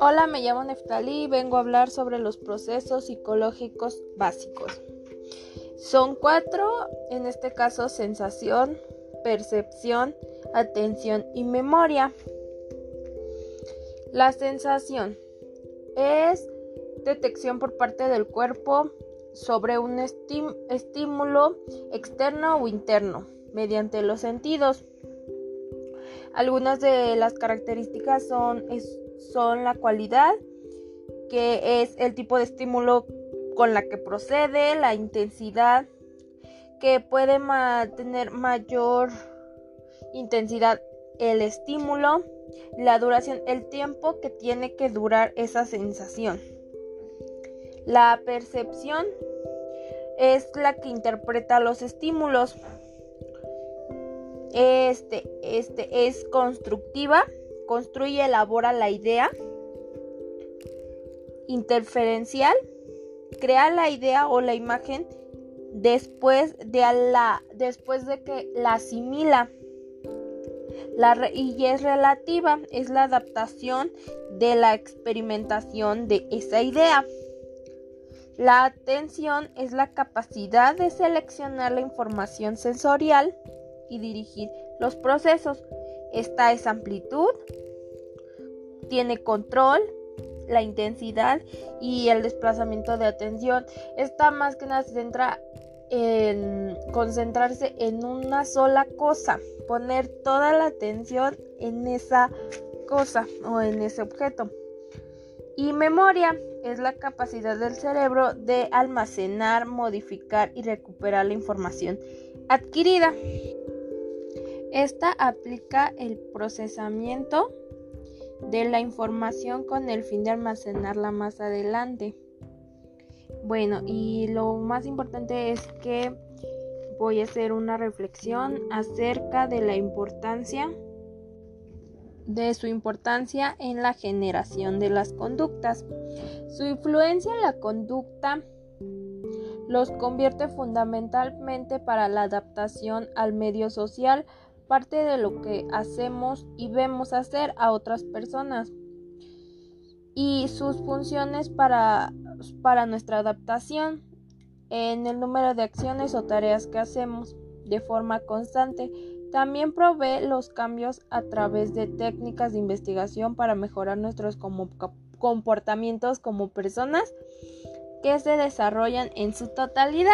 Hola, me llamo Neftalí y vengo a hablar sobre los procesos psicológicos básicos. Son cuatro, en este caso sensación, percepción, atención y memoria. La sensación es detección por parte del cuerpo sobre un estímulo externo o interno mediante los sentidos. Algunas de las características son, son la cualidad, que es el tipo de estímulo con la que procede, la intensidad, que puede tener mayor intensidad el estímulo, la duración, el tiempo que tiene que durar esa sensación. La percepción es la que interpreta los estímulos. Este, este es constructiva, construye, elabora la idea. Interferencial, crea la idea o la imagen después de, la, después de que la asimila. La, y es relativa, es la adaptación de la experimentación de esa idea. La atención es la capacidad de seleccionar la información sensorial y dirigir los procesos. Esta es amplitud, tiene control, la intensidad y el desplazamiento de atención. Esta más que nada se centra en concentrarse en una sola cosa, poner toda la atención en esa cosa o en ese objeto. Y memoria es la capacidad del cerebro de almacenar, modificar y recuperar la información adquirida. Esta aplica el procesamiento de la información con el fin de almacenarla más adelante. Bueno, y lo más importante es que voy a hacer una reflexión acerca de la importancia de su importancia en la generación de las conductas. Su influencia en la conducta los convierte fundamentalmente para la adaptación al medio social, parte de lo que hacemos y vemos hacer a otras personas y sus funciones para, para nuestra adaptación en el número de acciones o tareas que hacemos de forma constante también provee los cambios a través de técnicas de investigación para mejorar nuestros comportamientos como personas que se desarrollan en su totalidad.